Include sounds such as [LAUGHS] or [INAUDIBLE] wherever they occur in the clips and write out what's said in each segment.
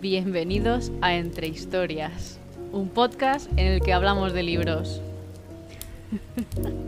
Bienvenidos a Entre Historias, un podcast en el que hablamos de libros. [LAUGHS]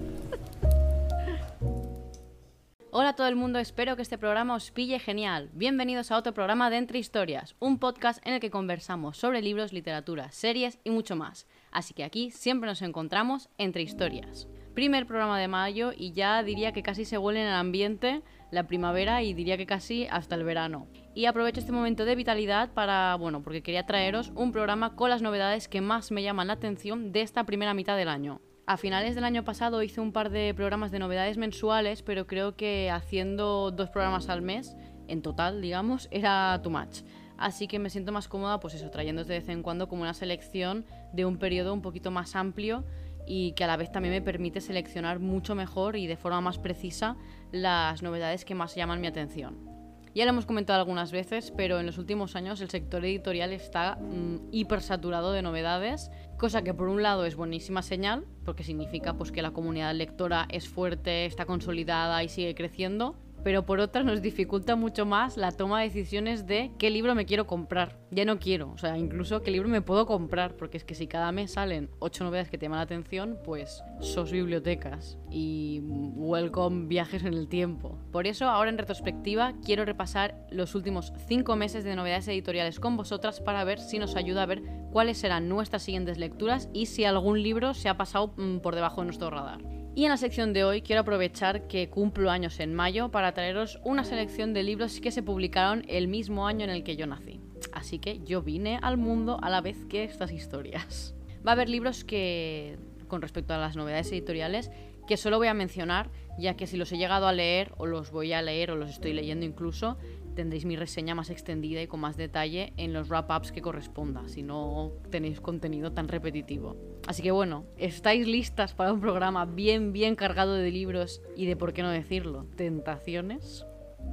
Hola a todo el mundo, espero que este programa os pille genial. Bienvenidos a otro programa de Entre Historias, un podcast en el que conversamos sobre libros, literatura, series y mucho más. Así que aquí siempre nos encontramos entre historias. Primer programa de mayo y ya diría que casi se huele en el ambiente la primavera y diría que casi hasta el verano. Y aprovecho este momento de vitalidad para, bueno, porque quería traeros un programa con las novedades que más me llaman la atención de esta primera mitad del año. A finales del año pasado hice un par de programas de novedades mensuales, pero creo que haciendo dos programas al mes, en total, digamos, era too much. Así que me siento más cómoda, pues eso, trayendo de vez en cuando como una selección de un periodo un poquito más amplio y que a la vez también me permite seleccionar mucho mejor y de forma más precisa las novedades que más llaman mi atención. Ya lo hemos comentado algunas veces, pero en los últimos años el sector editorial está mm, hiper saturado de novedades, cosa que por un lado es buenísima señal, porque significa pues, que la comunidad lectora es fuerte, está consolidada y sigue creciendo, pero por otra nos dificulta mucho más la toma de decisiones de qué libro me quiero comprar. Ya no quiero, o sea, incluso qué libro me puedo comprar, porque es que si cada mes salen ocho novedades que te llaman la atención, pues sos bibliotecas y welcome viajes en el tiempo. Por eso, ahora en retrospectiva, quiero repasar los últimos cinco meses de novedades editoriales con vosotras para ver si nos ayuda a ver cuáles serán nuestras siguientes lecturas y si algún libro se ha pasado mm, por debajo de nuestro radar. Y en la sección de hoy quiero aprovechar que cumplo años en mayo para traeros una selección de libros que se publicaron el mismo año en el que yo nací. Así que yo vine al mundo a la vez que estas historias. Va a haber libros que, con respecto a las novedades editoriales, que solo voy a mencionar, ya que si los he llegado a leer o los voy a leer o los estoy leyendo incluso, tendréis mi reseña más extendida y con más detalle en los wrap-ups que corresponda, si no tenéis contenido tan repetitivo. Así que bueno, ¿estáis listas para un programa bien, bien cargado de libros y de, por qué no decirlo, tentaciones?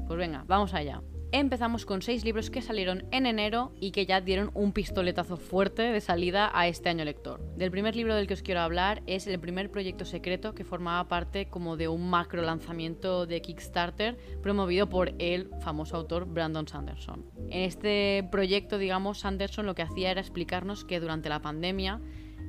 Pues venga, vamos allá. Empezamos con seis libros que salieron en enero y que ya dieron un pistoletazo fuerte de salida a este año lector. Del primer libro del que os quiero hablar es el primer proyecto secreto que formaba parte como de un macro lanzamiento de Kickstarter promovido por el famoso autor Brandon Sanderson. En este proyecto, digamos, Sanderson lo que hacía era explicarnos que durante la pandemia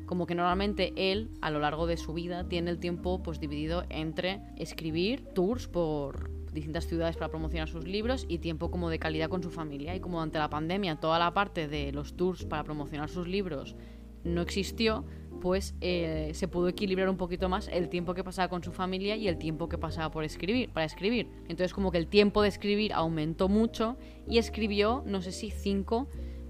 como que normalmente él a lo largo de su vida tiene el tiempo pues dividido entre escribir tours por distintas ciudades para promocionar sus libros y tiempo como de calidad con su familia. Y como ante la pandemia toda la parte de los tours para promocionar sus libros no existió, pues eh, se pudo equilibrar un poquito más el tiempo que pasaba con su familia y el tiempo que pasaba por escribir, para escribir. Entonces como que el tiempo de escribir aumentó mucho y escribió, no sé si cinco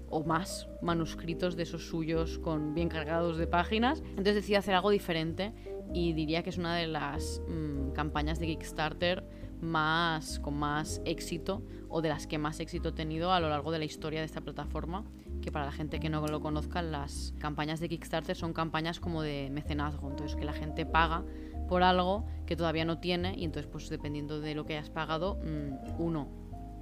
o más manuscritos de esos suyos con bien cargados de páginas. Entonces decidió hacer algo diferente y diría que es una de las mm, campañas de Kickstarter más con más éxito o de las que más éxito he tenido a lo largo de la historia de esta plataforma que para la gente que no lo conozca las campañas de Kickstarter son campañas como de mecenazgo. Entonces que la gente paga por algo que todavía no tiene y entonces pues dependiendo de lo que hayas pagado mm, uno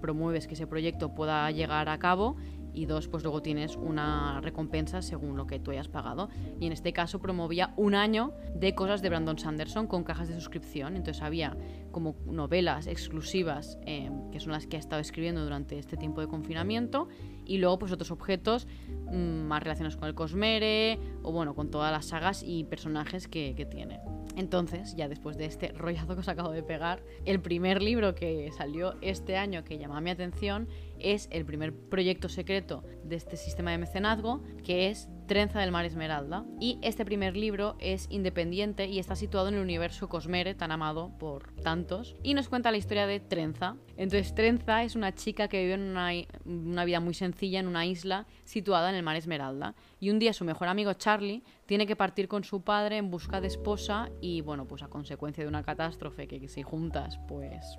promueves que ese proyecto pueda llegar a cabo y dos, pues luego tienes una recompensa según lo que tú hayas pagado. Y en este caso promovía un año de cosas de Brandon Sanderson con cajas de suscripción. Entonces había como novelas exclusivas, eh, que son las que ha estado escribiendo durante este tiempo de confinamiento, y luego pues otros objetos mm, más relacionados con el Cosmere, o bueno, con todas las sagas y personajes que, tiene. Entonces, ya después de este rollazo que os acabo de pegar, el primer libro que salió este año que llamó mi atención es el primer proyecto secreto de este sistema de mecenazgo, que es Trenza del Mar Esmeralda. Y este primer libro es independiente y está situado en el universo Cosmere, tan amado por tantos, y nos cuenta la historia de Trenza. Entonces, Trenza es una chica que vive una, una vida muy sencilla en una isla situada en el Mar Esmeralda. Y un día su mejor amigo Charlie tiene que partir con su padre en busca de esposa y, bueno, pues a consecuencia de una catástrofe que si juntas, pues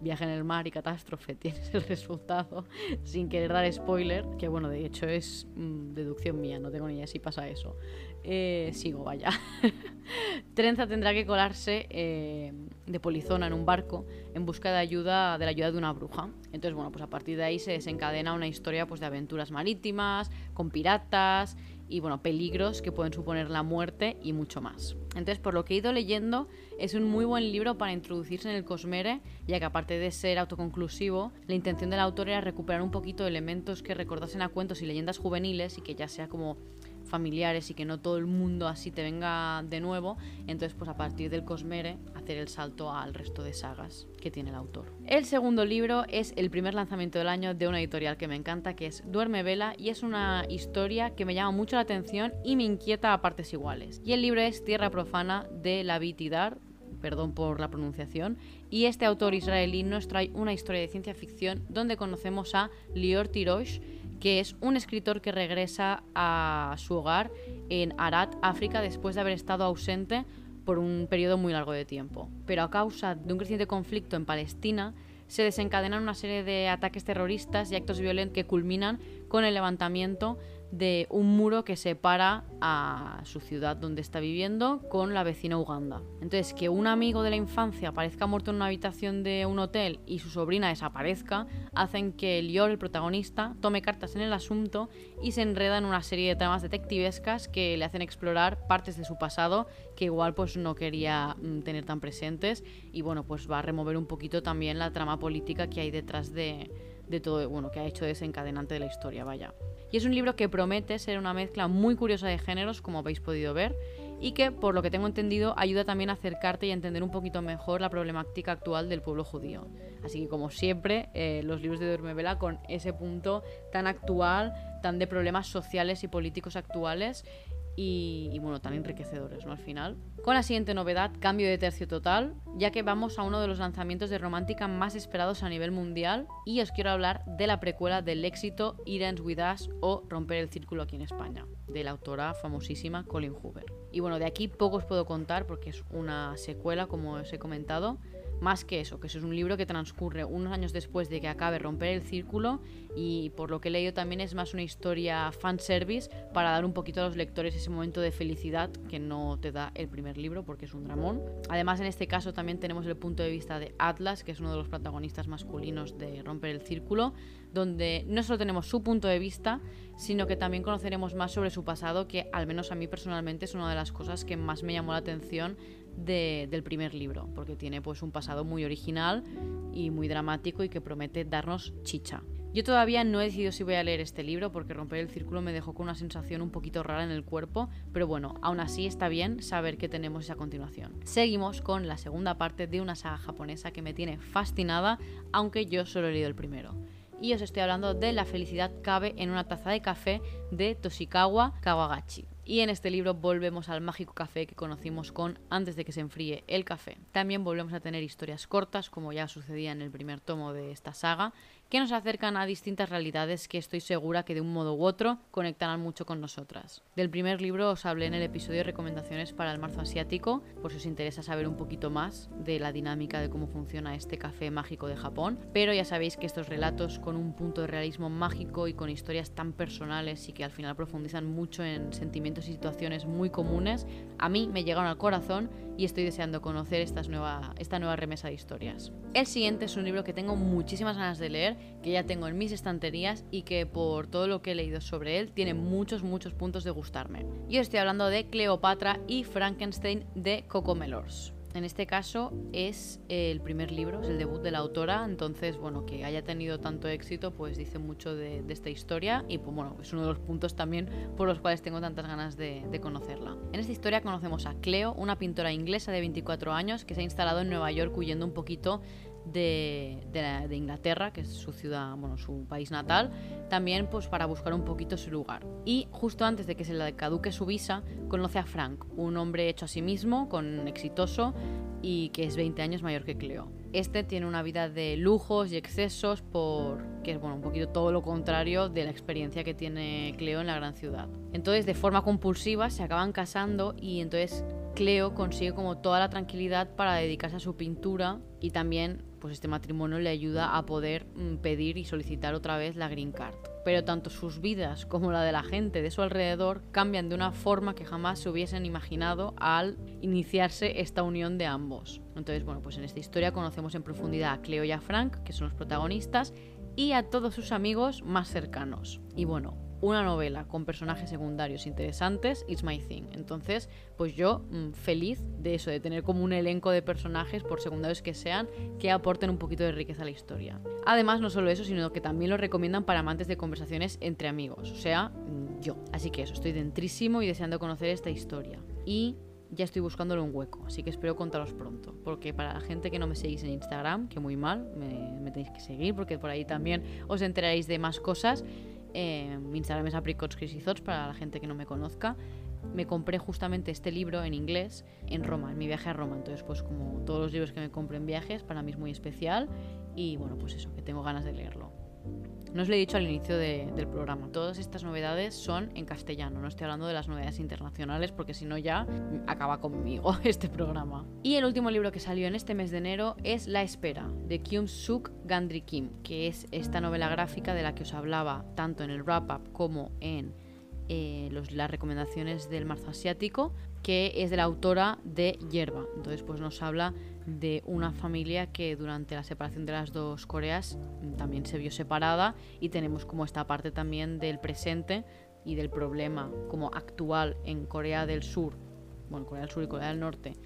viaje en el mar y catástrofe, [LAUGHS] tienes el resultado, sin querer dar spoiler, que bueno, de hecho es mm, deducción mía, no tengo ni idea si pasa eso. Eh, sigo, vaya. [LAUGHS] Trenza tendrá que colarse eh, de polizona en un barco en busca de ayuda de la ayuda de una bruja. Entonces, bueno, pues a partir de ahí se desencadena una historia pues, de aventuras marítimas, con piratas y bueno, peligros que pueden suponer la muerte y mucho más. Entonces, por lo que he ido leyendo, es un muy buen libro para introducirse en el Cosmere, ya que aparte de ser autoconclusivo, la intención del autor era recuperar un poquito elementos que recordasen a cuentos y leyendas juveniles y que ya sea como familiares y que no todo el mundo así te venga de nuevo, entonces pues a partir del Cosmere hacer el salto al resto de sagas que tiene el autor. El segundo libro es el primer lanzamiento del año de una editorial que me encanta, que es Duerme Vela, y es una historia que me llama mucho la atención y me inquieta a partes iguales. Y el libro es Tierra Profana de la Tidar, perdón por la pronunciación, y este autor israelí nos trae una historia de ciencia ficción donde conocemos a Lior Tirosh, que es un escritor que regresa a su hogar en Arad, África, después de haber estado ausente por un periodo muy largo de tiempo. Pero a causa de un creciente conflicto en Palestina, se desencadenan una serie de ataques terroristas y actos violentos que culminan con el levantamiento de un muro que separa a su ciudad donde está viviendo con la vecina Uganda. Entonces, que un amigo de la infancia aparezca muerto en una habitación de un hotel y su sobrina desaparezca, hacen que Lior, el protagonista, tome cartas en el asunto y se enreda en una serie de tramas detectivescas que le hacen explorar partes de su pasado que igual pues no quería mm, tener tan presentes y bueno, pues va a remover un poquito también la trama política que hay detrás de, de todo, bueno, que ha hecho desencadenante de la historia, vaya. Y es un libro que promete ser una mezcla muy curiosa de géneros, como habéis podido ver, y que, por lo que tengo entendido, ayuda también a acercarte y a entender un poquito mejor la problemática actual del pueblo judío. Así que, como siempre, eh, los libros de Vela con ese punto tan actual, tan de problemas sociales y políticos actuales, y, bueno, tan enriquecedores, ¿no? Al final. Con la siguiente novedad, cambio de tercio total, ya que vamos a uno de los lanzamientos de romántica más esperados a nivel mundial y os quiero hablar de la precuela del éxito It Ends With Us o Romper el Círculo aquí en España, de la autora famosísima Colin Hoover. Y bueno, de aquí poco os puedo contar porque es una secuela, como os he comentado, más que eso, que eso es un libro que transcurre unos años después de que acabe Romper el Círculo y por lo que he leído también es más una historia fanservice para dar un poquito a los lectores ese momento de felicidad que no te da el primer libro porque es un dramón. Además en este caso también tenemos el punto de vista de Atlas, que es uno de los protagonistas masculinos de Romper el Círculo, donde no solo tenemos su punto de vista, sino que también conoceremos más sobre su pasado, que al menos a mí personalmente es una de las cosas que más me llamó la atención del primer libro, porque tiene pues un pasado muy original y muy dramático y que promete darnos chicha. Yo todavía no he decidido si voy a leer este libro porque romper el círculo me dejó con una sensación un poquito rara en el cuerpo, pero bueno, aún así está bien saber que tenemos a continuación. Seguimos con la segunda parte de una saga japonesa que me tiene fascinada, aunque yo solo he leído el primero. Y os estoy hablando de La felicidad cabe en una taza de café de Toshikawa Kawagachi. Y en este libro volvemos al mágico café que conocimos con Antes de que se enfríe el café. También volvemos a tener historias cortas, como ya sucedía en el primer tomo de esta saga, que nos acercan a distintas realidades que estoy segura que de un modo u otro conectarán mucho con nosotras. Del primer libro os hablé en el episodio de recomendaciones para el marzo asiático, por si os interesa saber un poquito más de la dinámica de cómo funciona este café mágico de Japón, pero ya sabéis que estos relatos con un punto de realismo mágico y con historias tan personales y que al final profundizan mucho en sentimientos y situaciones muy comunes, a mí me llegaron al corazón y estoy deseando conocer nueva, esta nueva remesa de historias. El siguiente es un libro que tengo muchísimas ganas de leer, que ya tengo en mis estanterías y que por todo lo que he leído sobre él tiene muchos, muchos puntos de gustarme. Yo estoy hablando de Cleopatra y Frankenstein de Coco Melors. En este caso es el primer libro, es el debut de la autora, entonces, bueno, que haya tenido tanto éxito, pues dice mucho de, esta historia y, pues bueno, es uno de los puntos también por los cuales tengo tantas ganas de, de, conocerla. En esta historia conocemos a Cleo, una pintora inglesa de 24 años que se ha instalado en Nueva York huyendo un poquito de, Inglaterra, que es su ciudad, bueno, su país natal, también pues para buscar un poquito su lugar. Y justo antes de que se le caduque su visa, conoce a Frank, un hombre hecho a sí mismo, con exitoso y que es 20 años mayor que Cleo. Este tiene una vida de lujos y excesos, por que es bueno, un poquito todo lo contrario de la experiencia que tiene Cleo en la gran ciudad. Entonces, de forma compulsiva, se acaban casando y entonces Cleo consigue como toda la tranquilidad para dedicarse a su pintura y también pues este matrimonio le ayuda a poder mm, pedir y solicitar otra vez la green card. Pero tanto sus vidas como la de la gente de su alrededor cambian de una forma que jamás se hubiesen imaginado al iniciarse esta unión de ambos. Entonces, bueno, pues en esta historia conocemos en profundidad a Cleo y a Frank, que son los protagonistas, y a todos sus amigos más cercanos. Y bueno, una novela con personajes secundarios interesantes, it's my thing. Entonces, pues yo mm, feliz de eso, de tener como un elenco de personajes, por secundarios que sean, que aporten un poquito de riqueza a la historia. Además, no solo eso, sino que también lo recomiendan para amantes de conversaciones entre amigos, o sea, mm, yo. Así que eso, estoy dentrísimo y deseando conocer esta historia. Y ya estoy buscándole un hueco, así que espero contaros pronto. Porque para la gente que no me seguís en Instagram, que muy mal, me, me tenéis que seguir, porque por ahí también os enteraréis de más cosas. Eh, mi Instagram es apricots Crazy Thoughts para la gente que no me conozca. Me compré justamente este libro en inglés en Roma, en mi viaje a Roma. Entonces, pues como todos los libros que me compro en viajes, para mí es muy especial. Y bueno, pues eso, que tengo ganas de leerlo. No os lo he dicho al inicio del programa. Todas estas novedades son en castellano. No estoy hablando de las novedades internacionales porque si no ya acaba conmigo [LAUGHS] este programa. Y el último libro que salió en este mes de enero es La Espera, de Kyung Suk Gandri Kim, que es esta novela gráfica de la que os hablaba tanto en el wrap-up como en eh, las recomendaciones del marzo asiático, que es de la autora de Hierba. Entonces, pues nos habla de una familia que durante la separación de las dos Coreas también se vio separada y tenemos como esta parte también del presente y del problema como actual en Corea del Sur, bueno, Corea del Sur y Corea del Norte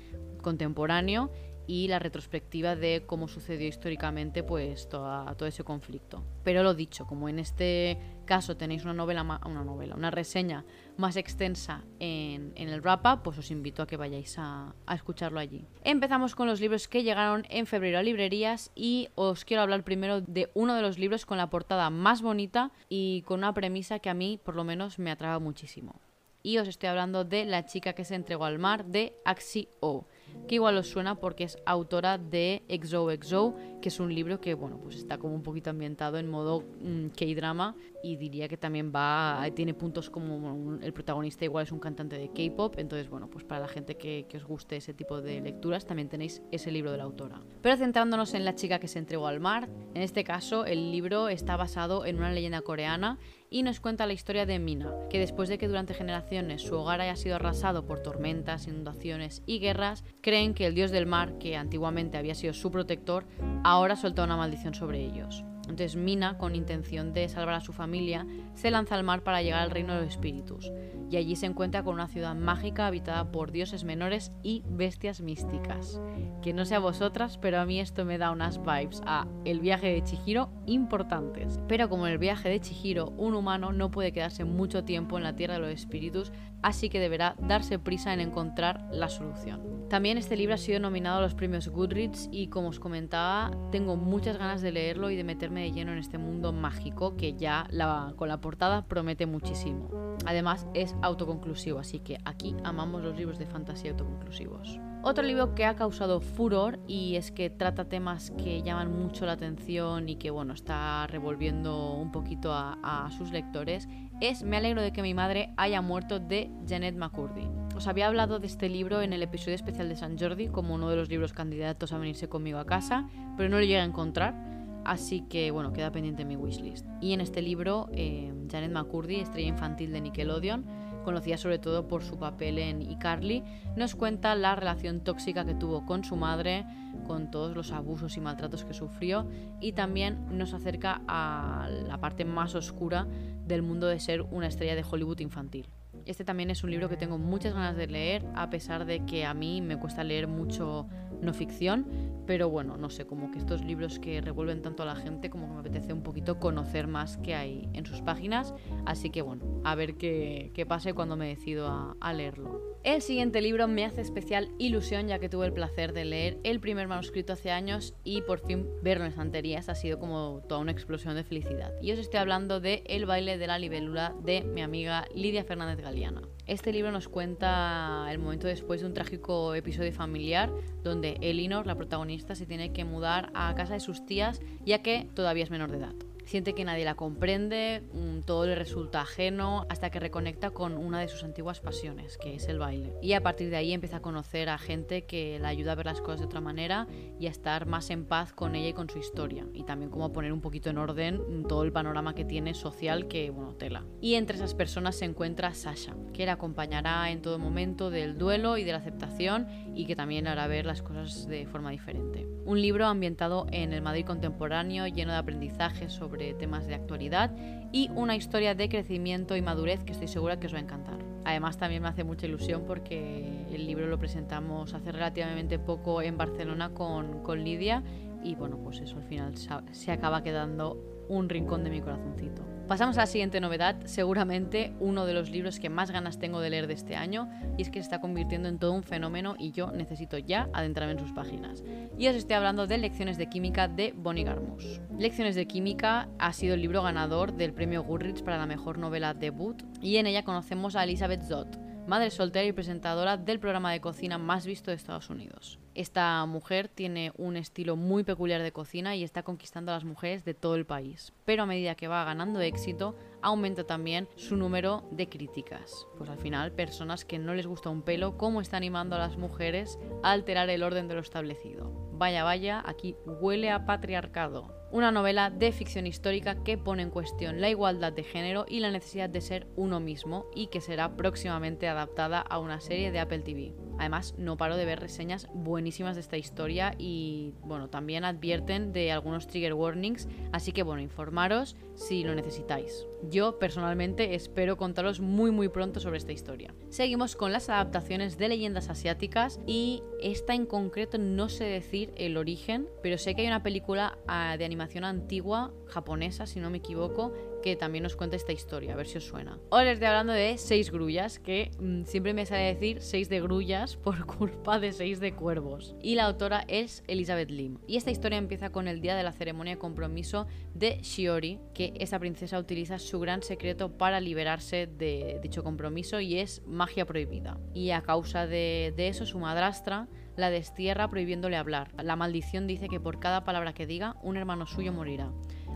contemporáneo y la retrospectiva de cómo sucedió históricamente pues todo ese conflicto. Pero lo dicho, como en este caso tenéis una novela, una novela, una reseña más extensa en, el wrap-up, pues os invito a que vayáis a, escucharlo allí. Empezamos con los libros que llegaron en febrero a librerías y os quiero hablar primero de uno de los libros con la portada más bonita y con una premisa que a mí por lo menos me atraba muchísimo. Y os estoy hablando de La chica que se entregó al mar de Axi O que igual os suena porque es autora de XOXO, que es un libro que, bueno, pues está como un poquito ambientado en modo mm, K-drama y diría que también va, tiene puntos como el protagonista igual es un cantante de K-pop, entonces, bueno, pues para la gente que, que os guste ese tipo de lecturas también tenéis ese libro de la autora. Pero centrándonos en la chica que se entregó al mar, en este caso el libro está basado en una leyenda coreana y nos cuenta la historia de Mina, que después de que durante generaciones su hogar haya sido arrasado por tormentas, inundaciones y guerras, creen que el dios del mar, que antiguamente había sido su protector, ahora suelta una maldición sobre ellos. Entonces Mina, con intención de salvar a su familia, se lanza al mar para llegar al reino de los espíritus, y allí se encuentra con una ciudad mágica habitada por dioses menores y bestias místicas. Que no sé a vosotras, pero a mí esto me da unas vibes a el viaje de Chihiro importantes. Pero como en el viaje de Chihiro, un humano no puede quedarse mucho tiempo en la tierra de los espíritus, así que deberá darse prisa en encontrar la solución. También este libro ha sido nominado a los premios Goodreads y como os comentaba, tengo muchas ganas de leerlo y de meterme de lleno en este mundo mágico que ya con la portada promete muchísimo. Además es autoconclusivo, así que aquí amamos los libros de fantasía autoconclusivos. Otro libro que ha causado furor y es que trata temas que llaman mucho la atención y que bueno, está revolviendo un poquito a, sus lectores es Me alegro de que mi madre haya muerto de Janet McCurdy. Os había hablado de este libro en el episodio especial de San Jordi como uno de los libros candidatos a venirse conmigo a casa, pero no lo llegué a encontrar, así que bueno, queda pendiente mi wishlist. Y en este libro, eh, Janet McCurdy, estrella infantil de Nickelodeon, conocida sobre todo por su papel en iCarly, nos cuenta la relación tóxica que tuvo con su madre, con todos los abusos y maltratos que sufrió y también nos acerca a la parte más oscura del mundo de ser una estrella de Hollywood infantil. Este también es un libro que tengo muchas ganas de leer, a pesar de que a mí me cuesta leer mucho no ficción, pero bueno, no sé, como que estos libros que revuelven tanto a la gente, como que me apetece un poquito conocer más que hay en sus páginas, así que bueno, a ver qué, qué pasa cuando me decido a, a leerlo. El siguiente libro me hace especial ilusión ya que tuve el placer de leer el primer manuscrito hace años y por fin verlo en estanterías ha sido como toda una explosión de felicidad. Y os estoy hablando de El baile de la libélula de mi amiga Lidia Fernández Galeana. Este libro nos cuenta el momento después de un trágico episodio familiar donde Elinor, la protagonista, se tiene que mudar a casa de sus tías ya que todavía es menor de edad. Siente que nadie la comprende, mm, todo le resulta ajeno, hasta que reconecta con una de sus antiguas pasiones, que es el baile. Y a partir de ahí empieza a conocer a gente que la ayuda a ver las cosas de otra manera y a estar más en paz con ella y con su historia. Y también como poner un poquito en orden todo el panorama que tiene social que, bueno, tela. Y entre esas personas se encuentra Sasha, que la acompañará en todo momento del duelo y de la aceptación y que también hará ver las cosas de forma diferente. Un libro ambientado en el Madrid contemporáneo, lleno de aprendizaje sobre temas de actualidad y una historia de crecimiento y madurez que estoy segura que os va a encantar. Además también me hace mucha ilusión porque el libro lo presentamos hace relativamente poco en Barcelona con, con Lidia y bueno, pues eso al final se acaba quedando un rincón de mi corazoncito. Pasamos a la siguiente novedad, seguramente uno de los libros que más ganas tengo de leer de este año, y es que se está convirtiendo en todo un fenómeno y yo necesito ya adentrarme en sus páginas. Y os estoy hablando de Lecciones de Química de Bonnie Garmus. Lecciones de Química ha sido el libro ganador del premio Goodreads para la mejor novela debut, y en ella conocemos a Elizabeth Zott, madre soltera y presentadora del programa de cocina más visto de Estados Unidos. Esta mujer tiene un estilo muy peculiar de cocina y está conquistando a las mujeres de todo el país. Pero a medida que va ganando éxito, aumenta también su número de críticas. Pues al final, personas que no les gusta un pelo, cómo está animando a las mujeres a alterar el orden de lo establecido. Vaya, vaya, aquí huele a patriarcado una novela de ficción histórica que pone en cuestión la igualdad de género y la necesidad de ser uno mismo y que será próximamente adaptada a una serie de Apple TV. Además, no paro de ver reseñas buenísimas de esta historia y, bueno, también advierten de algunos trigger warnings, así que, bueno, informaros si lo necesitáis. Yo, personalmente, espero contaros muy, muy pronto sobre esta historia. Seguimos con las adaptaciones de leyendas asiáticas y esta en concreto no sé decir el origen, pero sé que hay una película ah, de animación antigua, japonesa, si no me equivoco, que también nos cuenta esta historia, a ver si os suena. Hoy les estoy hablando de Seis Grullas, que mm, siempre me sale decir Seis de Grullas por [LAUGHS] culpa de Seis de Cuervos. Y la autora es Elizabeth Lim. Y esta historia empieza con el día de la ceremonia de compromiso de Shiori, que esa princesa utiliza su gran secreto para liberarse de dicho compromiso y es magia prohibida. Y a causa de eso, su madrastra la destierra prohibiéndole hablar. La maldición dice que por cada palabra que diga, un hermano suyo morirá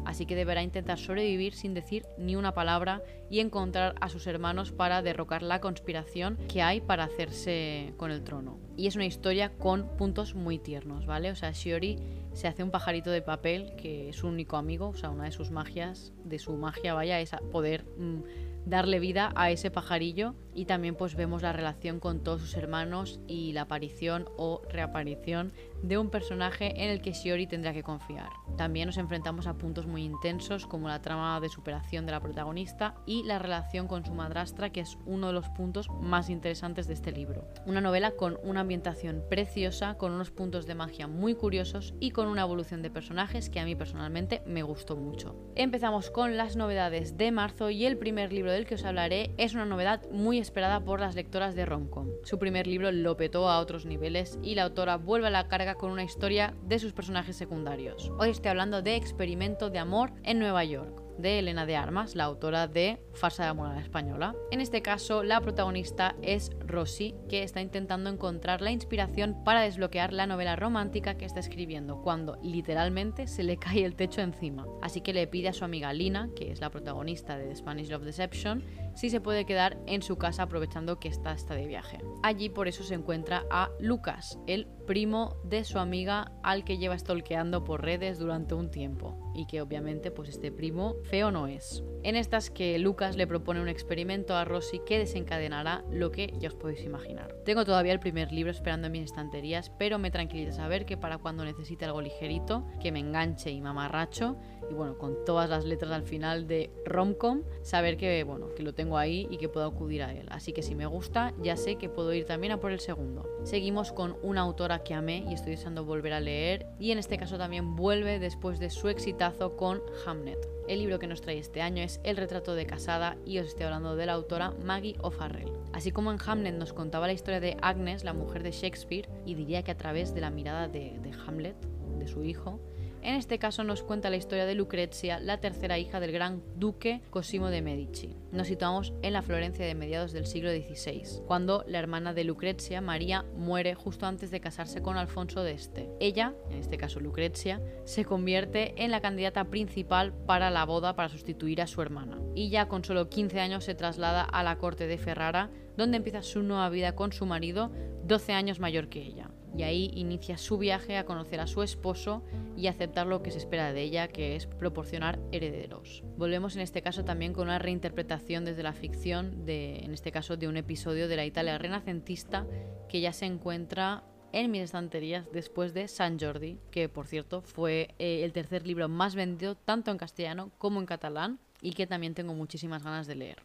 así que deberá intentar sobrevivir sin decir ni una palabra y encontrar a sus hermanos para derrocar la conspiración que hay para hacerse con el trono. Y es una historia con puntos muy tiernos, ¿vale? O sea, Shiori se hace un pajarito de papel que es su único amigo, o sea, una de sus magias, de su magia, vaya, es poder... Mm, darle vida a ese pajarillo y también pues vemos la relación con todos sus hermanos y la aparición o reaparición de un personaje en el que Shiori tendrá que confiar. También nos enfrentamos a puntos muy intensos como la trama de superación de la protagonista y la relación con su madrastra que es uno de los puntos más interesantes de este libro. Una novela con una ambientación preciosa, con unos puntos de magia muy curiosos y con una evolución de personajes que a mí personalmente me gustó mucho. Empezamos con las novedades de marzo y el primer libro del que os hablaré es una novedad muy esperada por las lectoras de Romcom. Su primer libro lo petó a otros niveles y la autora vuelve a la carga con una historia de sus personajes secundarios. Hoy estoy hablando de Experimento de Amor en Nueva York de Elena de Armas, la autora de Farsa de Amor a la Española. En este caso, la protagonista es Rosy, que está intentando encontrar la inspiración para desbloquear la novela romántica que está escribiendo, cuando literalmente se le [LAUGHS] cae el techo encima. Así que le pide a su amiga Lina, que es la protagonista de The Spanish Love Deception, si se puede quedar en su casa aprovechando que está, de viaje. Allí por eso se encuentra a Lucas, el primo de su amiga al que lleva stalkeando por redes durante un tiempo y que obviamente pues este primo feo no es. En estas que Lucas le propone un experimento a Rosy que desencadenará lo que ya os podéis imaginar. Tengo todavía el primer libro esperando en mis estanterías, pero me tranquiliza saber que para cuando necesite algo ligerito, que me enganche y mamarracho, y bueno, con todas las letras al final de romcom, saber que bueno, que lo tengo ahí y que puedo acudir a él. Así que si me gusta, ya sé que puedo ir también a por el segundo. Seguimos con una autora que amé y estoy deseando volver a leer, y en este caso también vuelve después de su exitazo con Hamnet. El libro que nos trae este año es El retrato de casada y os estoy hablando de la autora Maggie O'Farrell. Así como en Hamlet nos contaba la historia de Agnes, la mujer de Shakespeare, y diría que a través de la mirada de, de Hamlet, de su hijo, En este caso nos cuenta la historia de Lucrezia, la tercera hija del gran duque Cosimo de Medici. Nos situamos en la Florencia de mediados del siglo XVI, cuando la hermana de Lucrezia, María, muere justo antes de casarse con Alfonso de Este. Ella, en este caso Lucrezia, se convierte en la candidata principal para la boda para sustituir a su hermana. Y ya con solo 15 años se traslada a la corte de Ferrara, donde empieza su nueva vida con su marido, 12 años mayor que ella y ahí inicia su viaje a conocer a su esposo y aceptar lo que se espera de ella, que es proporcionar herederos. Volvemos en este caso también con una reinterpretación desde la ficción, de, en este caso de un episodio de la Italia renacentista que ya se encuentra en mis estanterías después de San Jordi, que por cierto fue eh, el tercer libro más vendido tanto en castellano como en catalán y que también tengo muchísimas ganas de leer.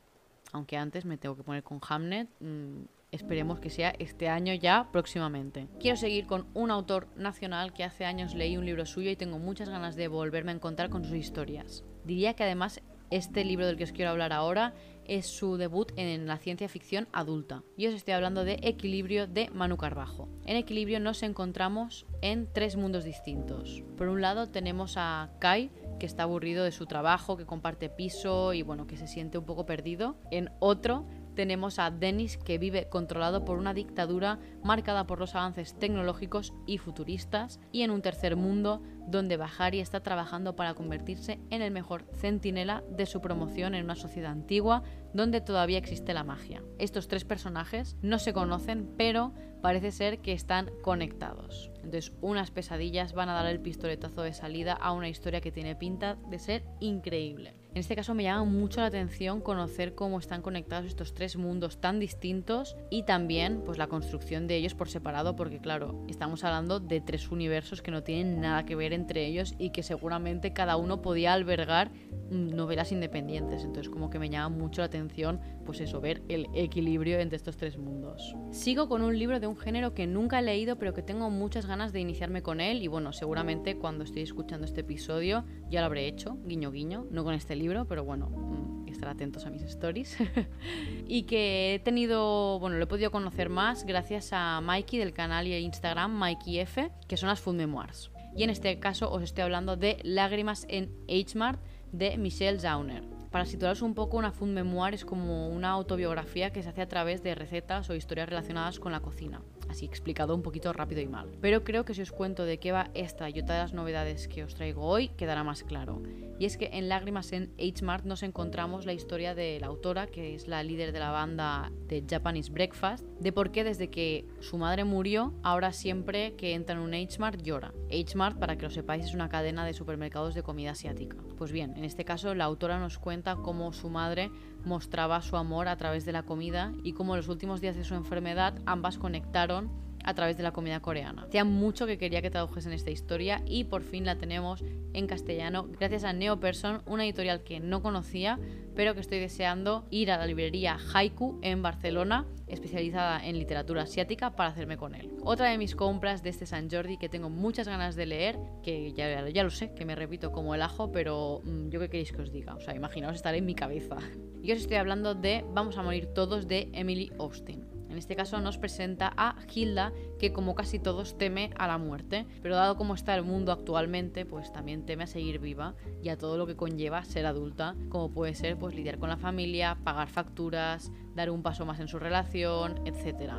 Aunque antes me tengo que poner con Hamnet. Mm, Esperemos que sea este año ya próximamente. Quiero seguir con un autor nacional que hace años leí un libro suyo y tengo muchas ganas de volverme a encontrar con sus historias. Diría que además este libro del que os quiero hablar ahora es su debut en la ciencia ficción adulta. Y os estoy hablando de Equilibrio de Manu Carbajo. En Equilibrio nos encontramos en tres mundos distintos. Por un lado tenemos a Kai, que está aburrido de su trabajo, que comparte piso y bueno, que se siente un poco perdido. En otro tenemos a Denis que vive controlado por una dictadura marcada por los avances tecnológicos y futuristas y en un tercer mundo donde Bahari está trabajando para convertirse en el mejor centinela de su promoción en una sociedad antigua donde todavía existe la magia. Estos tres personajes no se conocen pero parece ser que están conectados. Entonces unas pesadillas van a dar el pistoletazo de salida a una historia que tiene pinta de ser increíble. En este caso me llama mucho la atención conocer cómo están conectados estos tres mundos tan distintos y también pues la construcción de ellos por separado porque claro, estamos hablando de tres universos que no tienen nada que ver entre ellos y que seguramente cada uno podía albergar mm, novelas independientes. Entonces como que me llama mucho la atención pues eso, ver el equilibrio entre estos tres mundos. Sigo con un libro de un género que nunca he leído pero que tengo muchas ganas de iniciarme con él y bueno, seguramente cuando estoy escuchando este episodio ya lo habré hecho, guiño guiño, no con este libro, pero bueno, mm, estar atentos a mis stories. [LAUGHS] y que he tenido, bueno, lo he podido conocer más gracias a Mikey del canal y Instagram Mikey F, que son las Food Memoirs. Y en este caso os estoy hablando de Lágrimas en H-Mart de Michelle Zauner. Para situaros un poco, una food memoir es como una autobiografía que se hace a través de recetas o historias relacionadas con la cocina así explicado un poquito rápido y mal. Pero creo que si os cuento de qué va esta y otras novedades que os traigo hoy, quedará más claro. Y es que en Lágrimas en H-Mart nos encontramos la historia de la autora, que es la líder de la banda de Japanese Breakfast, de por qué desde que su madre murió, ahora siempre que entra en un H-Mart llora. H-Mart, para que lo sepáis, es una cadena de supermercados de comida asiática. Pues bien, en este caso la autora nos cuenta cómo su madre mostraba su amor a través de la comida y cómo los últimos días de su enfermedad ambas conectaron a través de la comida coreana. Hacía mucho que quería que tradujesen esta historia y por fin la tenemos en castellano gracias a Neoperson, una editorial que no conocía, pero que estoy deseando ir a la librería Haiku en Barcelona, especializada en literatura asiática, para hacerme con él. Otra de mis compras de este San Jordi que tengo muchas ganas de leer, que ya, ya lo sé, que me repito como el ajo, pero mm, yo qué queréis que os diga, o sea, imaginaos estar en mi cabeza. [LAUGHS] Y os estoy hablando de Vamos a morir todos de Emily Austin. En este caso nos presenta a Hilda, que como casi todos teme a la muerte, pero dado como está el mundo actualmente, pues también teme a seguir viva y a todo lo que conlleva ser adulta, como puede ser pues lidiar con la familia, pagar facturas, dar un paso más en su relación, etc.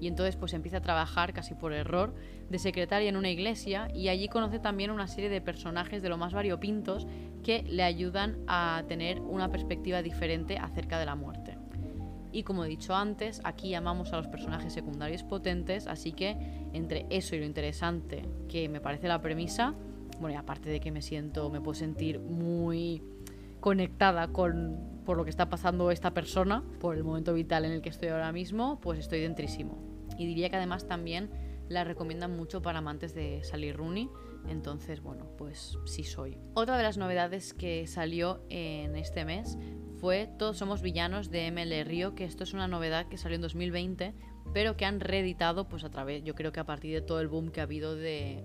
Y entonces pues empieza a trabajar casi por error de secretaria en una iglesia y allí conoce también una serie de personajes de lo más variopintos que le ayudan a tener una perspectiva diferente acerca de la muerte. Y como he dicho antes, aquí llamamos a los personajes secundarios potentes, así que entre eso y lo interesante que me parece la premisa, bueno, y aparte de que me siento, me puedo sentir muy conectada con por lo que está pasando esta persona, por el momento vital en el que estoy ahora mismo, pues estoy dentrísimo. Y diría que además también la recomiendan mucho para amantes de Sally Rooney, entonces bueno, pues sí soy. Otra de las novedades que salió en este mes fue Todos somos villanos de ML Río, que esto es una novedad que salió en 2020, pero que han reeditado pues a través, yo creo que a partir de todo el boom que ha habido de,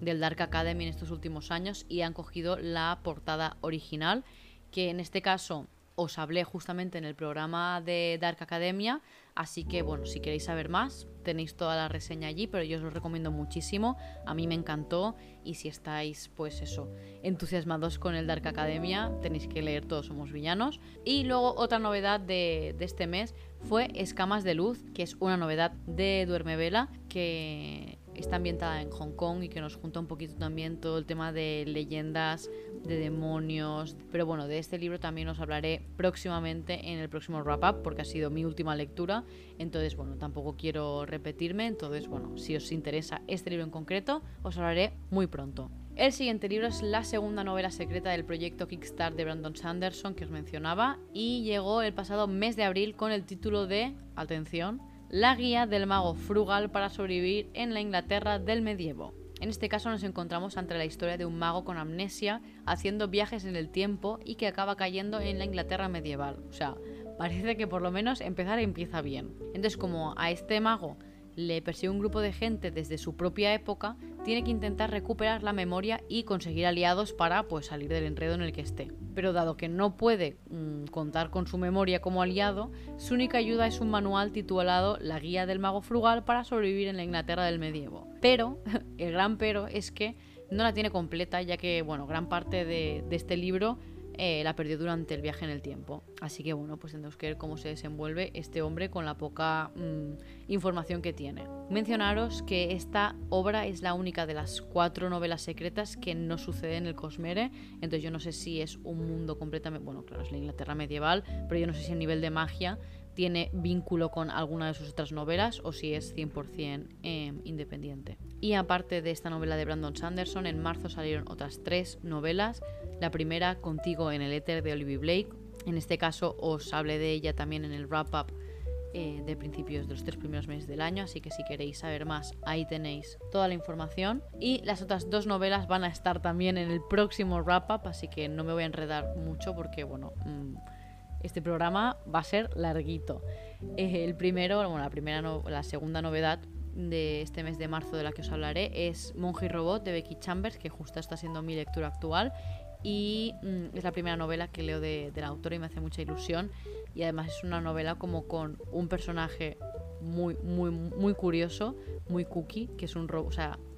del Dark Academy en estos últimos años y han cogido la portada original, que en este caso os hablé justamente en el programa de Dark Academia, así que bueno, si queréis saber más, tenéis toda la reseña allí, pero yo os lo recomiendo muchísimo, a mí me encantó y si estáis pues eso, entusiasmados con el Dark Academia, tenéis que leer Todos somos villanos. Y luego otra novedad de, de este mes fue Escamas de Luz, que es una novedad de Duerme Vela, que está ambientada en Hong Kong y que nos junta un poquito también todo el tema de leyendas, de demonios. Pero bueno, de este libro también os hablaré próximamente en el próximo wrap up porque ha sido mi última lectura. Entonces, bueno, tampoco quiero repetirme. Entonces, bueno, si os interesa este libro en concreto, os hablaré muy pronto. El siguiente libro es la segunda novela secreta del proyecto Kickstart de Brandon Sanderson que os mencionaba y llegó el pasado mes de abril con el título de, atención, La guía del mago frugal para sobrevivir en la Inglaterra del medievo. En este caso nos encontramos ante la historia de un mago con amnesia haciendo viajes en el tiempo y que acaba cayendo en la Inglaterra medieval. O sea, parece que por lo menos empezar empieza bien. Entonces como a este mago le persigue un grupo de gente desde su propia época, tiene que intentar recuperar la memoria y conseguir aliados para pues, salir del enredo en el que esté. Pero dado que no puede mm, contar con su memoria como aliado, su única ayuda es un manual titulado La Guía del Mago Frugal para sobrevivir en la Inglaterra del medievo. Pero, [LAUGHS] el gran pero es que no la tiene completa, ya que bueno, gran parte de este libro eh, la perdió durante el viaje en el tiempo. Así que bueno, pues tendremos que ver cómo se desenvuelve este hombre con la poca mm, información que tiene. Mencionaros que esta obra es la única de las cuatro novelas secretas que no sucede en el Cosmere, entonces yo no sé si es un mundo completamente, bueno, claro, es la Inglaterra medieval, pero yo no sé si a nivel de magia tiene vínculo con alguna de sus otras novelas o si es 100% em, independiente. Y aparte de esta novela de Brandon Sanderson, en marzo salieron otras tres novelas. La primera, Contigo en el éter de Olivia Blake. En este caso os hablé de ella también en el wrap-up eh, de principios de los tres primeros meses del año, así que si queréis saber más, ahí tenéis toda la información. Y las otras dos novelas van a estar también en el próximo wrap-up, así que no me voy a enredar mucho porque, bueno... Mm, este programa va a ser larguito. Eh, el primero, bueno, la primera la segunda novedad de este mes de marzo de la que os hablaré es Monje y Robot de Becky Chambers, que justo está siendo mi lectura actual y mm, es la primera novela que leo de, la autora y me hace mucha ilusión y además es una novela como con un personaje muy muy muy curioso, muy cookie, que es un robot,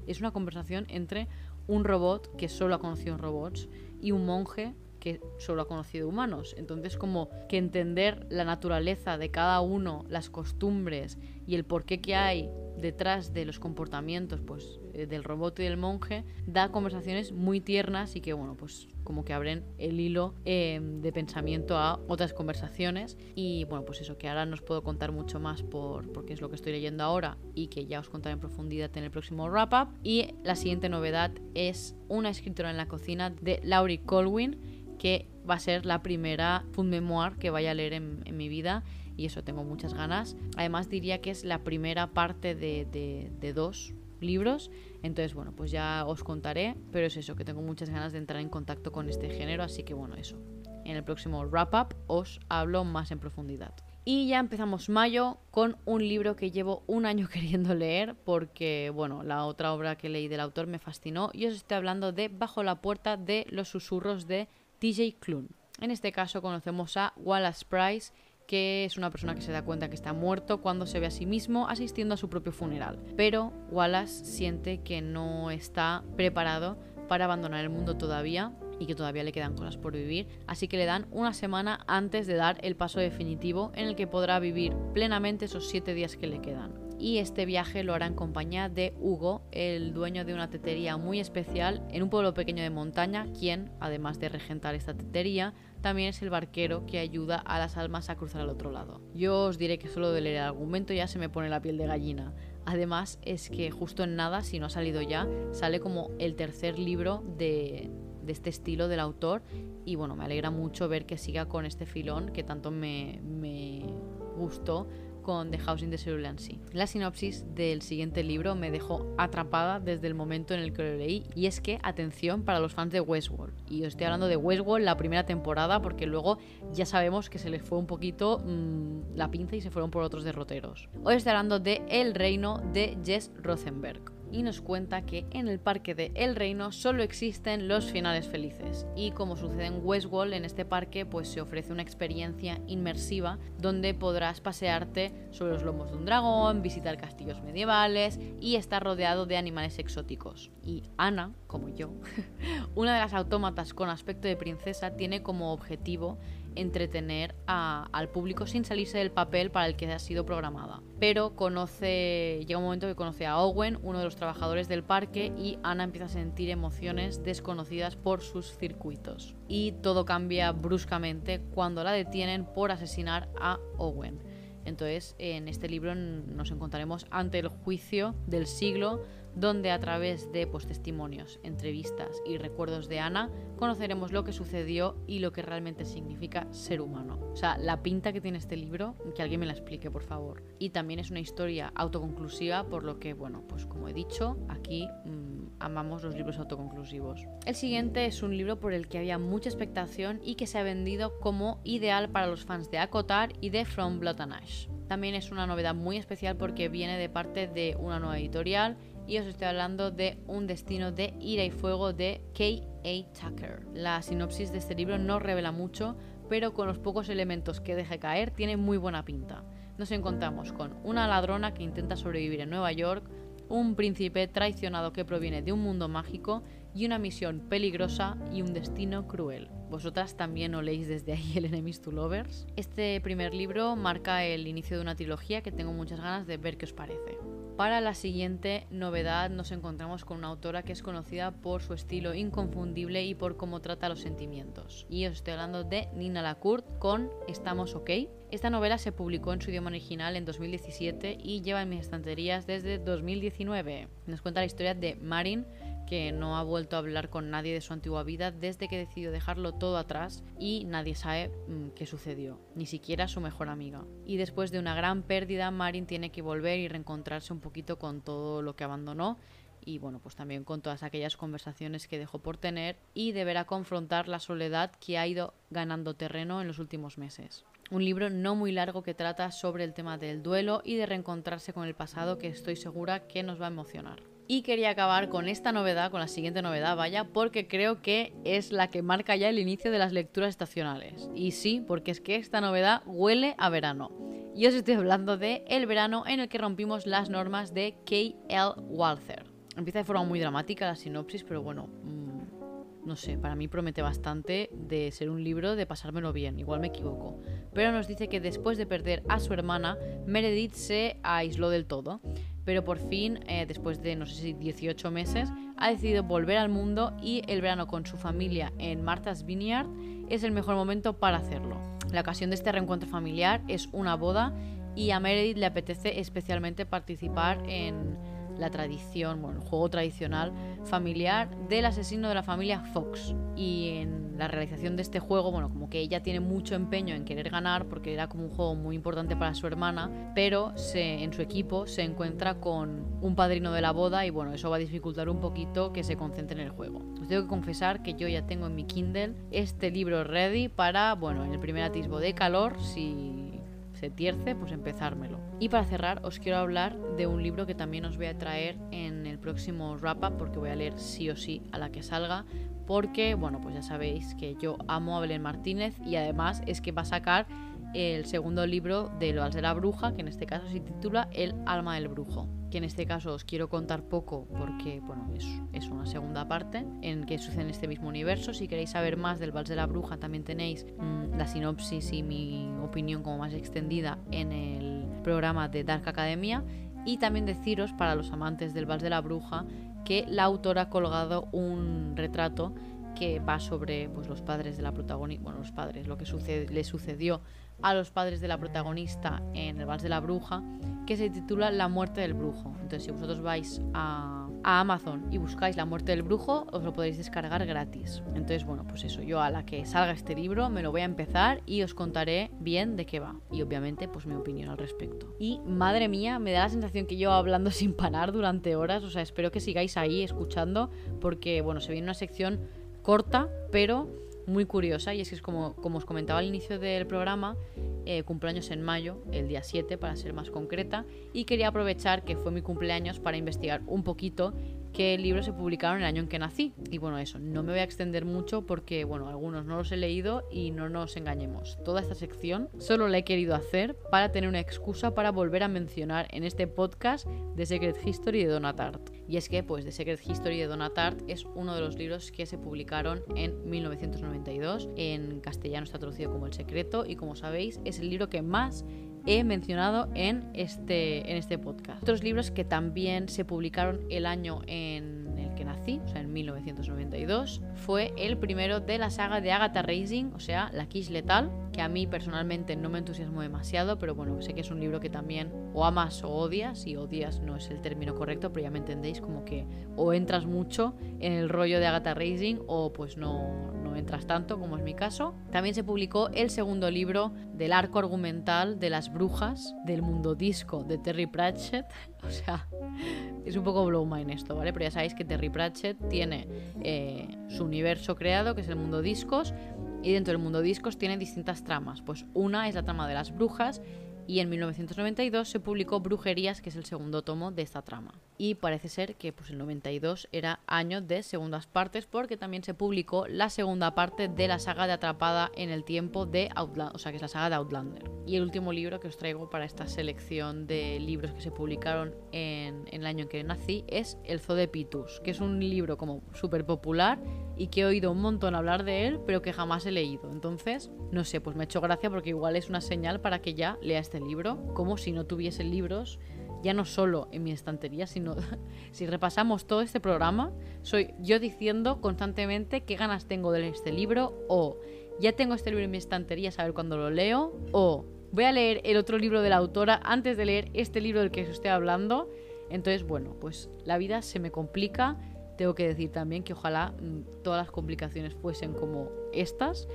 es una conversación entre un robot que solo ha conocido robots y un monje que solo ha conocido humanos. Entonces, como que entender la naturaleza de cada uno, las costumbres y el porqué que hay detrás de los comportamientos pues, del robot y del monje, da conversaciones muy tiernas y que, bueno, pues como que abren el hilo eh, de pensamiento a otras conversaciones. Y bueno, pues eso, que ahora no os puedo contar mucho más por, porque es lo que estoy leyendo ahora y que ya os contaré en profundidad en el próximo wrap-up. Y la siguiente novedad es una escritora en la cocina de Laurie Colwyn que va a ser la primera food memoir que vaya a leer en, mi vida y eso tengo muchas ganas. Además diría que es la primera parte de, dos libros, entonces bueno, pues ya os contaré, pero es eso, que tengo muchas ganas de entrar en contacto con este género, así que bueno, eso. En el próximo wrap up os hablo más en profundidad. Y ya empezamos mayo con un libro que llevo un año [LAUGHS] queriendo leer porque, bueno, la otra obra que leí del autor me fascinó y os estoy hablando de Bajo la puerta de los susurros de TJ Klune. En este caso conocemos a Wallace Price, que es una persona que se da cuenta que está muerto cuando se ve a sí mismo asistiendo a su propio funeral. Pero Wallace siente que no está preparado para abandonar el mundo todavía y que todavía le quedan cosas por vivir, así que le dan una semana antes de dar el paso definitivo en el que podrá vivir plenamente esos siete días que le quedan y este viaje lo hará en compañía de Hugo, el dueño de una tetería muy especial en un pueblo pequeño de montaña, quien, además de regentar esta tetería, también es el barquero que ayuda a las almas a cruzar al otro lado. Yo os diré que solo de leer el argumento ya se me pone la piel de gallina. Además es que justo en nada, si no ha salido ya, sale como el tercer libro de, este estilo del autor y bueno, me alegra mucho ver que siga con este filón que tanto me, me gustó con The House in the Cerulean Sea. La sinopsis del siguiente libro me dejó atrapada desde el momento en el que lo leí y es que, atención para los fans de Westworld. Y os estoy hablando de Westworld la primera temporada porque luego ya sabemos que se les fue un poquito mm, la pinza y se fueron por otros derroteros. Hoy estoy hablando de El Reino de Jess Rosenberg. Y nos cuenta que en el parque de El Reino solo existen los finales felices y como sucede en Westworld en este parque pues se ofrece una experiencia inmersiva donde podrás pasearte sobre los lomos de un dragón, visitar castillos medievales y estar rodeado de animales exóticos. Y Ana, como yo, [LAUGHS] una de las autómatas con aspecto de princesa tiene como objetivo entretener al público sin salirse del papel para el que ha sido programada. Pero conoce, llega un momento que conoce a Owen, uno de los trabajadores del parque, y Ana empieza a sentir emociones desconocidas por sus circuitos. Y todo cambia bruscamente cuando la detienen por asesinar a Owen. Entonces, en este libro nos encontraremos ante el juicio del siglo donde a través de pues, testimonios, entrevistas y recuerdos de Ana conoceremos lo que sucedió y lo que realmente significa ser humano. O sea, la pinta que tiene este libro, que alguien me la explique, por favor. Y también es una historia autoconclusiva, por lo que, bueno, pues como he dicho, aquí mm, amamos los libros autoconclusivos. El siguiente es un libro por el que había mucha expectación y que se ha vendido como ideal para los fans de Acotar y de From Blood and Ash. También es una novedad muy especial porque viene de parte de una nueva editorial y os estoy hablando de Un destino de ira y fuego de K.A. Tucker. La sinopsis de este libro no revela mucho, pero con los pocos elementos que deje caer tiene muy buena pinta. Nos encontramos con una ladrona que intenta sobrevivir en Nueva York, un príncipe traicionado que proviene de un mundo mágico y una misión peligrosa y un destino cruel. ¿Vosotras también oléis desde ahí el Enemies to Lovers? Este primer libro marca el inicio de una trilogía que tengo muchas ganas de ver qué os parece. Para la siguiente novedad nos encontramos con una autora que es conocida por su estilo inconfundible y por cómo trata los sentimientos. Y os estoy hablando de Nina Lacourt con Estamos OK. Esta novela se publicó en su idioma original en 2017 y lleva en mis estanterías desde 2019. Nos cuenta la historia de Marin, que no ha vuelto a hablar con nadie de su antigua vida desde que decidió dejarlo todo atrás y nadie sabe mm, qué sucedió, ni siquiera su mejor amiga. Y después de una gran pérdida, Marin tiene que volver y reencontrarse un poquito con todo lo que abandonó y bueno, pues también con todas aquellas conversaciones que dejó por tener y deberá confrontar la soledad que ha ido ganando terreno en los últimos meses. Un libro no muy largo que trata sobre el tema del duelo y de reencontrarse con el pasado que estoy segura que nos va a emocionar. Y quería acabar con esta novedad, con la siguiente novedad, vaya, porque creo que es la que marca ya el inicio de las lecturas estacionales. Y sí, porque es que esta novedad huele a verano. Y os estoy hablando de El verano en el que rompimos las normas de K.L. Walther. Empieza de forma muy dramática la sinopsis, pero bueno, mm, no sé, para mí promete bastante de ser un libro de pasármelo bien, igual me equivoco. Pero nos dice que después de perder a su hermana, Meredith se aisló del todo pero por fin, eh, después de no sé si 18 meses, ha decidido volver al mundo y el verano con su familia en Martha's Vineyard es el mejor momento para hacerlo. La ocasión de este reencuentro familiar es una boda y a Meredith le apetece especialmente participar en la tradición, bueno, el juego tradicional familiar del asesino de la familia Fox. Y en la realización de este juego, bueno, como que ella tiene mucho empeño en querer ganar porque era como un juego muy importante para su hermana, pero se, en su equipo se encuentra con un padrino de la boda y bueno, eso va a dificultar un poquito que se concentre en el juego. Os tengo que confesar que yo ya tengo en mi Kindle este libro ready para, bueno, en el primer atisbo de calor, si tierce, pues empezármelo. Y para cerrar, os quiero hablar de un libro que también os voy a traer en el próximo wrap-up, porque voy a leer sí o sí a la que salga, porque, bueno, pues ya sabéis que yo amo a Belén Martínez y además es que va a sacar el segundo libro de Lo de la Bruja, que en este caso se titula El alma del brujo. Que en este caso os quiero contar poco porque, bueno, es, es una segunda parte en que sucede en este mismo universo. Si queréis saber más del Vals de la Bruja, también tenéis mm, la sinopsis y mi opinión como más extendida en el programa de Dark Academia. Y también deciros, para los amantes del Vals de la Bruja, que la autora ha colgado un retrato que va sobre pues, los padres de la protagonista, bueno, los padres, lo que sucede, le sucedió a los padres de la protagonista en el Vals de la Bruja, que se titula La muerte del brujo. Entonces, si vosotros vais a, Amazon y buscáis La muerte del brujo, os lo podéis descargar gratis. Entonces, bueno, pues eso, yo a la que salga este libro me lo voy a empezar y os contaré bien de qué va. Y obviamente, pues mi opinión al respecto. Y madre mía, me da la sensación que yo hablando [LAUGHS] sin parar durante horas, o sea, espero que sigáis ahí escuchando, porque, bueno, se viene una sección corta, pero muy curiosa y es que es como, como os comentaba al inicio del programa, eh, cumpleaños en mayo, el día 7 para ser más concreta, y quería aprovechar que fue mi cumpleaños para investigar un poquito qué libros se publicaron el año en que nací. Y bueno, eso, no me voy a extender mucho porque, bueno, algunos no los he leído y no nos engañemos. Toda esta sección solo la he querido hacer para tener una excusa para volver a mencionar en este podcast The Secret History de Donatart. Y es que, pues, The Secret History de Donatart es uno de los libros que se publicaron en 1992. En castellano está traducido como El Secreto y como sabéis es el libro que más he mencionado en este, en este podcast. Otros libros que también se publicaron el año en que nací, o sea, en 1992, fue el primero de la saga de Agatha Racing, o sea, La Kiss Letal, que a mí personalmente no me entusiasmó demasiado, pero bueno, sé que es un libro que también o amas o odias, y odias no es el término correcto, pero ya me entendéis, como que o entras mucho en el rollo de Agatha Racing o pues no, no entras tanto, como es mi caso. También se publicó el segundo libro del arco argumental de las brujas del mundo disco de Terry Pratchett. [LAUGHS] O sea, es un poco blow mind esto, ¿vale? Pero ya sabéis que Terry Pratchett tiene eh, su universo creado, que es el mundo discos, y dentro del mundo discos tiene distintas tramas. Pues una es la trama de las brujas y en 1992 se publicó Brujerías, que es el segundo tomo de esta trama. Y parece ser que pues, el 92 era año de segundas partes porque también se publicó la segunda parte de la saga de Atrapada en el tiempo de Outlander, o sea que es la saga de Outlander. Y el último libro que os traigo para esta selección de libros que se publicaron en, en el año en que nací es El Zoo de Pitus, que es un libro como súper popular y que he oído un montón hablar de él, pero que jamás he leído. Entonces, no sé, pues me ha hecho gracia porque igual es una señal para que ya lea este libro, como si no tuviese libros, ya no solo en mi estantería, sino [LAUGHS] si repasamos todo este programa, soy yo diciendo constantemente qué ganas tengo de leer este libro, o ya tengo este libro en mi estantería, saber cuándo lo leo, o voy a leer el otro libro de la autora antes de leer este libro del que os estoy hablando. Entonces, bueno, pues la vida se me complica tengo que decir también que ojalá mm, todas las complicaciones fuesen como estas.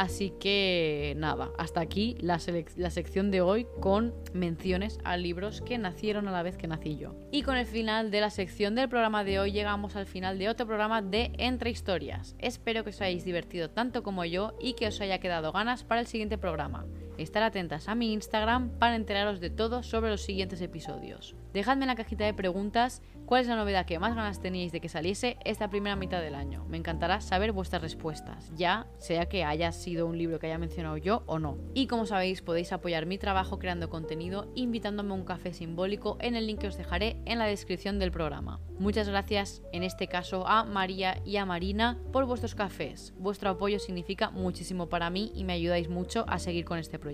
Así que nada, hasta aquí la, sección de hoy con menciones a libros que nacieron a la vez que nací yo. Y con el final de la sección del programa de hoy llegamos al final de otro programa de Entre Historias. Espero que os hayáis divertido tanto como yo y que os haya quedado ganas para el siguiente programa. Estar atentas a mi Instagram para enteraros de todo sobre los siguientes episodios. Dejadme en la cajita de preguntas cuál es la novedad que más ganas teníais de que saliese esta primera mitad del año. Me encantará saber vuestras respuestas, ya sea que haya sido un libro que haya mencionado yo o no. Y como sabéis, podéis apoyar mi trabajo creando contenido invitándome a un café simbólico en el link que os dejaré en la descripción del programa. Muchas gracias en este caso a María y a Marina por vuestros cafés. Vuestro apoyo significa muchísimo para mí y me ayudáis mucho a seguir con este proyecto.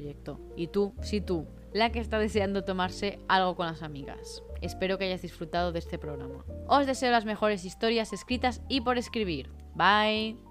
Y tú, si tú, la que está deseando tomarse algo con las amigas. Espero que hayas disfrutado de este programa. Os deseo las mejores historias escritas y por escribir. Bye.